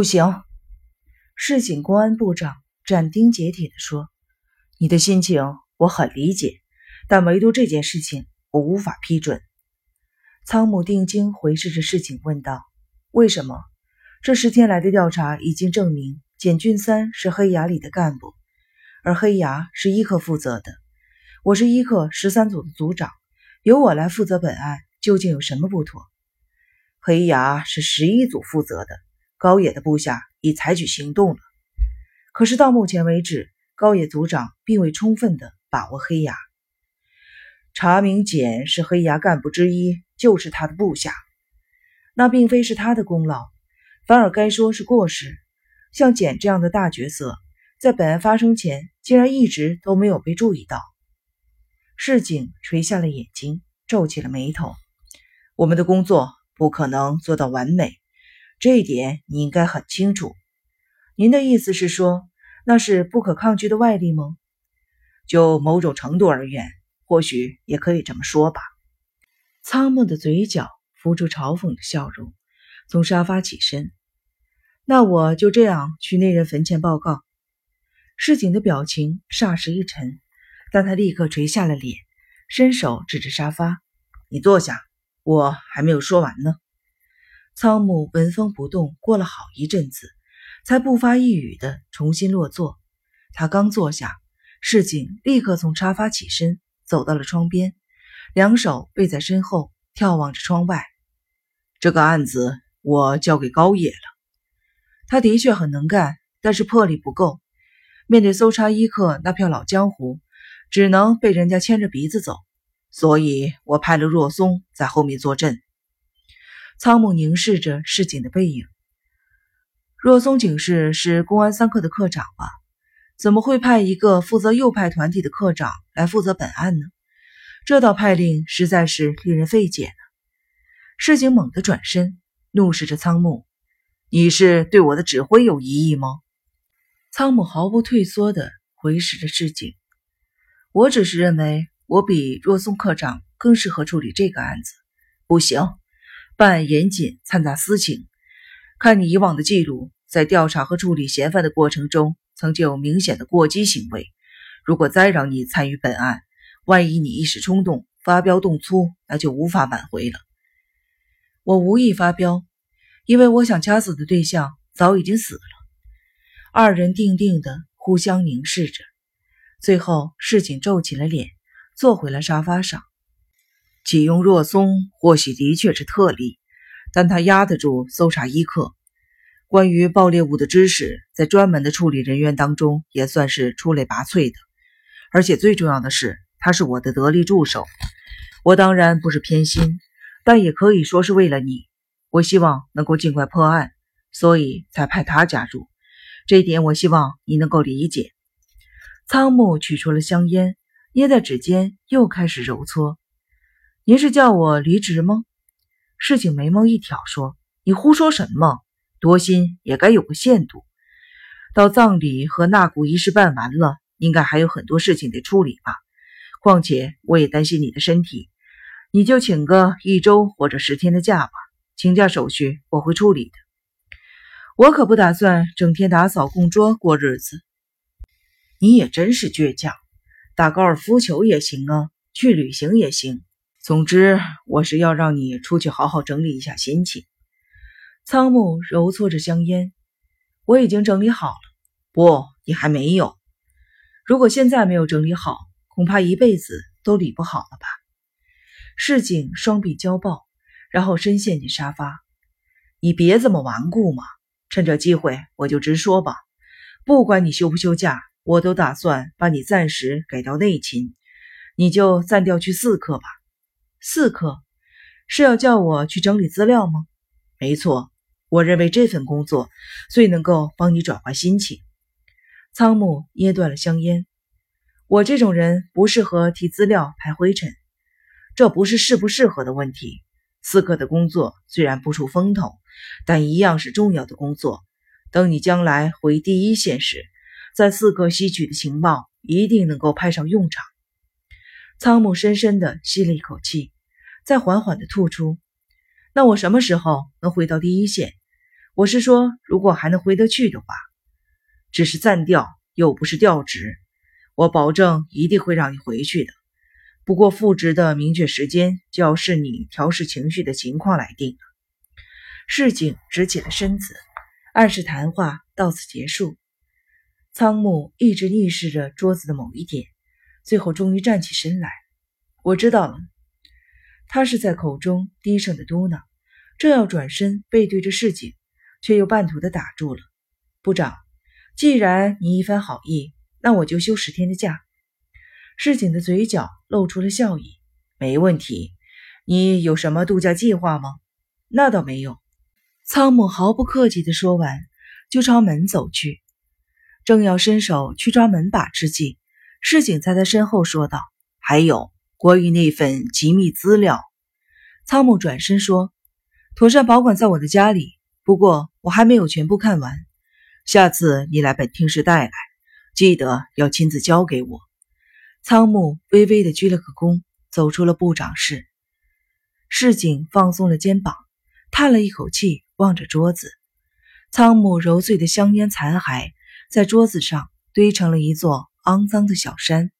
不行。市警公安部长斩钉截铁地说：“你的心情我很理解，但唯独这件事情我无法批准。”仓木定睛回视着市警问道：“为什么？这十天来的调查已经证明，简俊三是黑牙里的干部，而黑牙是伊克负责的。我是伊克十三组的组长，由我来负责本案，究竟有什么不妥？”黑牙是十一组负责的，高野的部下已采取行动了。可是到目前为止，高野组长并未充分的把握黑牙。查明简是黑牙干部之一，就是他的部下，那并非是他的功劳，反而该说是过失。像简这样的大角色，在本案发生前，竟然一直都没有被注意到。市井垂下了眼睛，皱起了眉头。我们的工作。不可能做到完美，这一点你应该很清楚。您的意思是说，那是不可抗拒的外力吗？就某种程度而言，或许也可以这么说吧。仓木的嘴角浮出嘲讽的笑容，从沙发起身。那我就这样去那人坟前报告。市井的表情霎时一沉，但他立刻垂下了脸，伸手指着沙发：“你坐下。”我还没有说完呢。仓木纹风不动，过了好一阵子，才不发一语的重新落座。他刚坐下，市井立刻从沙发起身，走到了窗边，两手背在身后，眺望着窗外。这个案子我交给高野了。他的确很能干，但是魄力不够。面对搜查一课那票老江湖，只能被人家牵着鼻子走。所以我派了若松在后面坐镇。仓木凝视着市井的背影。若松警视是公安三课的课长吧？怎么会派一个负责右派团体的课长来负责本案呢？这道派令实在是令人费解呢。市井猛地转身，怒视着仓木：“你是对我的指挥有异议吗？”仓木毫不退缩地回视着市井：“我只是认为。”我比若松科长更适合处理这个案子。不行，办案严谨，掺杂私情。看你以往的记录，在调查和处理嫌犯的过程中，曾经有明显的过激行为。如果再让你参与本案，万一你一时冲动发飙动粗，那就无法挽回了。我无意发飙，因为我想掐死的对象早已经死了。二人定定的互相凝视着，最后市井皱起了脸。坐回了沙发上。启用若松或许的确是特例，但他压得住搜查一课。关于爆裂物的知识，在专门的处理人员当中也算是出类拔萃的。而且最重要的是，他是我的得力助手。我当然不是偏心，但也可以说是为了你。我希望能够尽快破案，所以才派他加入。这一点，我希望你能够理解。仓木取出了香烟。捏在指尖，又开始揉搓。您是叫我离职吗？事情眉毛一挑，说：“你胡说什么？多心也该有个限度。到葬礼和纳骨仪式办完了，应该还有很多事情得处理吧？况且我也担心你的身体，你就请个一周或者十天的假吧。请假手续我会处理的。我可不打算整天打扫供桌过日子。你也真是倔强。”打高尔夫球也行啊，去旅行也行。总之，我是要让你出去好好整理一下心情。仓木揉搓着香烟，我已经整理好了。不，你还没有。如果现在没有整理好，恐怕一辈子都理不好了吧？市井双臂交抱，然后深陷进沙发。你别这么顽固嘛！趁这机会，我就直说吧，不管你休不休假。我都打算把你暂时改到内勤，你就暂调去四科吧。四科是要叫我去整理资料吗？没错，我认为这份工作最能够帮你转换心情。仓木捏断了香烟，我这种人不适合替资料排灰尘，这不是适不适合的问题。四科的工作虽然不出风头，但一样是重要的工作。等你将来回第一线时。在四个吸取的情报一定能够派上用场。仓木深深地吸了一口气，再缓缓地吐出。那我什么时候能回到第一线？我是说，如果还能回得去的话，只是暂调，又不是调职，我保证一定会让你回去的。不过复职的明确时间就要视你调试情绪的情况来定了。市井直起了身子，暗示谈话到此结束。仓木一直逆视着桌子的某一点，最后终于站起身来。我知道了。他是在口中低声的嘟囔，正要转身背对着市井，却又半途的打住了。部长，既然你一番好意，那我就休十天的假。市井的嘴角露出了笑意。没问题。你有什么度假计划吗？那倒没有。仓木毫不客气的说完，就朝门走去。正要伸手去抓门把之际，市井在他身后说道：“还有。”关于那份机密资料，仓木转身说：“妥善保管在我的家里，不过我还没有全部看完。下次你来本厅时带来，记得要亲自交给我。”仓木微微的鞠了个躬，走出了部长室。市井放松了肩膀，叹了一口气，望着桌子。仓木揉碎的香烟残骸在桌子上堆成了一座肮脏的小山。